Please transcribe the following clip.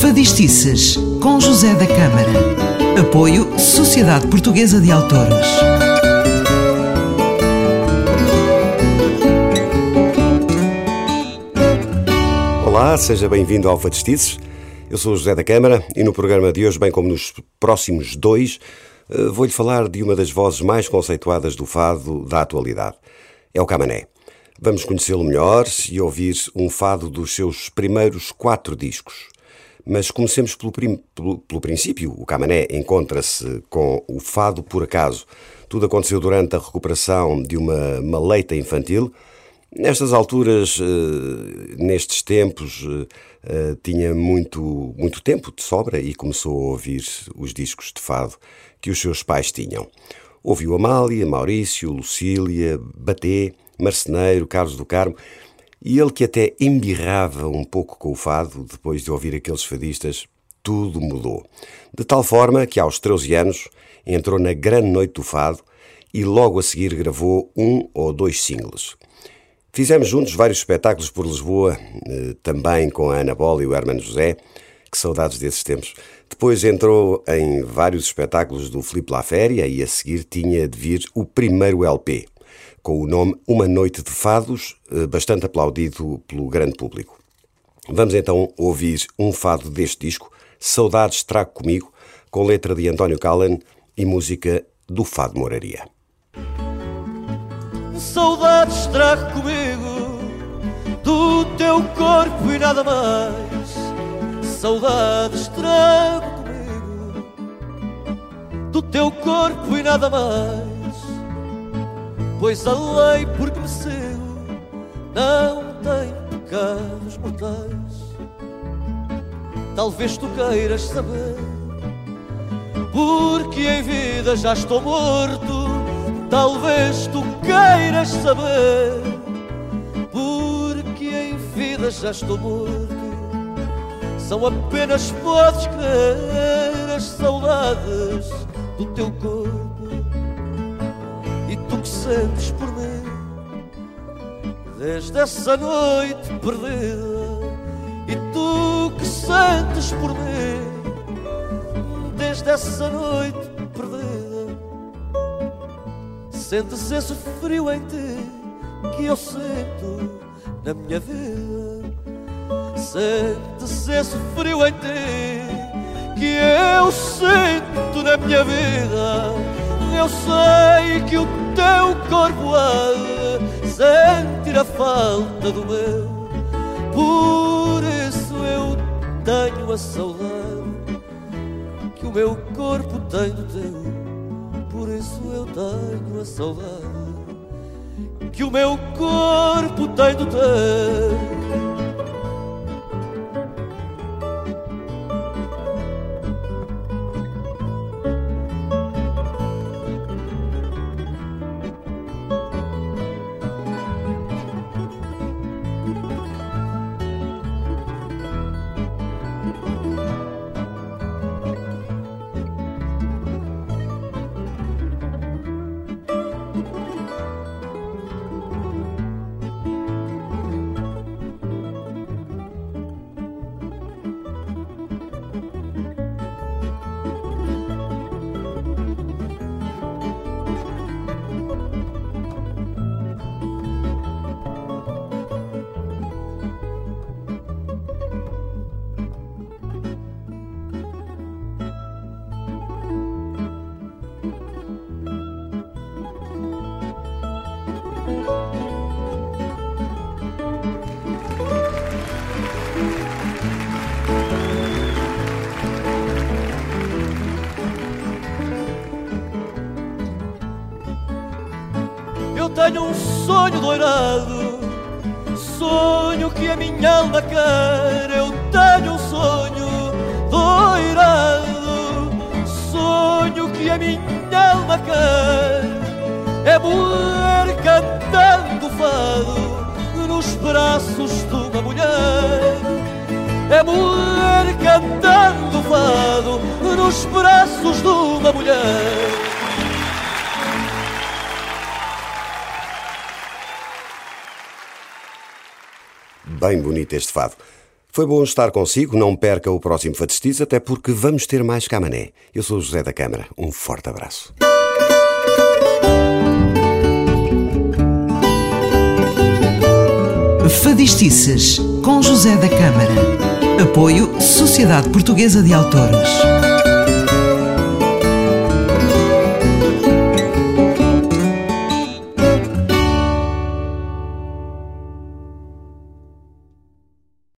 Fadistices, com José da Câmara. Apoio Sociedade Portuguesa de Autores. Olá, seja bem-vindo ao Fadistices. Eu sou José da Câmara e no programa de hoje, bem como nos próximos dois, eh, vou-lhe falar de uma das vozes mais conceituadas do fado da atualidade. É o Camané. Vamos conhecê-lo melhor e ouvir um fado dos seus primeiros quatro discos. Mas comecemos pelo, prim, pelo, pelo princípio. O Camané encontra-se com o fado por acaso. Tudo aconteceu durante a recuperação de uma maleita infantil. Nestas alturas, eh, nestes tempos, eh, tinha muito, muito tempo de sobra e começou a ouvir os discos de fado que os seus pais tinham. Ouviu Amália, Maurício, Lucília, Baté, Marceneiro, Carlos do Carmo, e ele que até embirrava um pouco com o fado, depois de ouvir aqueles fadistas, tudo mudou. De tal forma que aos 13 anos entrou na grande noite do fado e logo a seguir gravou um ou dois singles. Fizemos juntos vários espetáculos por Lisboa, eh, também com a Ana Bola e o Hermano José, que saudades desses tempos. Depois entrou em vários espetáculos do Filipe La Féria e a seguir tinha de vir o primeiro LP com o nome Uma Noite de Fados, eh, bastante aplaudido pelo grande público. Vamos então ouvir um fado deste disco, Saudades Trago Comigo, com letra de António Callan e música do Fado Moraria. Saudades trago comigo do teu corpo e nada mais. Saudades trago comigo do teu corpo e nada mais pois a lei por que me sigo não tem pecados mortais. Talvez tu queiras saber, porque em vida já estou morto. Talvez tu queiras saber, porque em vida já estou morto. São apenas, podes crer, as saudades do teu corpo que sentes por mim desde essa noite perdida e tu que sentes por mim desde essa noite perdida sentes esse frio em ti que eu sinto na minha vida. Sentes esse frio em ti que eu sinto na minha vida. Eu sei que o teu corpo há de sentir a falta do meu. Por isso eu tenho a saudade que o meu corpo tem do teu. Por isso eu tenho a saudade que o meu corpo tem do teu. Tenho um sonho doirado, sonho que a minha alma quer. Eu tenho um sonho doirado, sonho que a minha alma quer. É mulher cantando fado nos braços de uma mulher. É mulher cantando fado nos braços de uma mulher. Bem bonito este fado. Foi bom estar consigo, não perca o próximo Fadestiz, até porque vamos ter mais Camané. Eu sou o José da Câmara, um forte abraço. Fadistices, com José da Câmara. Apoio Sociedade Portuguesa de Autores.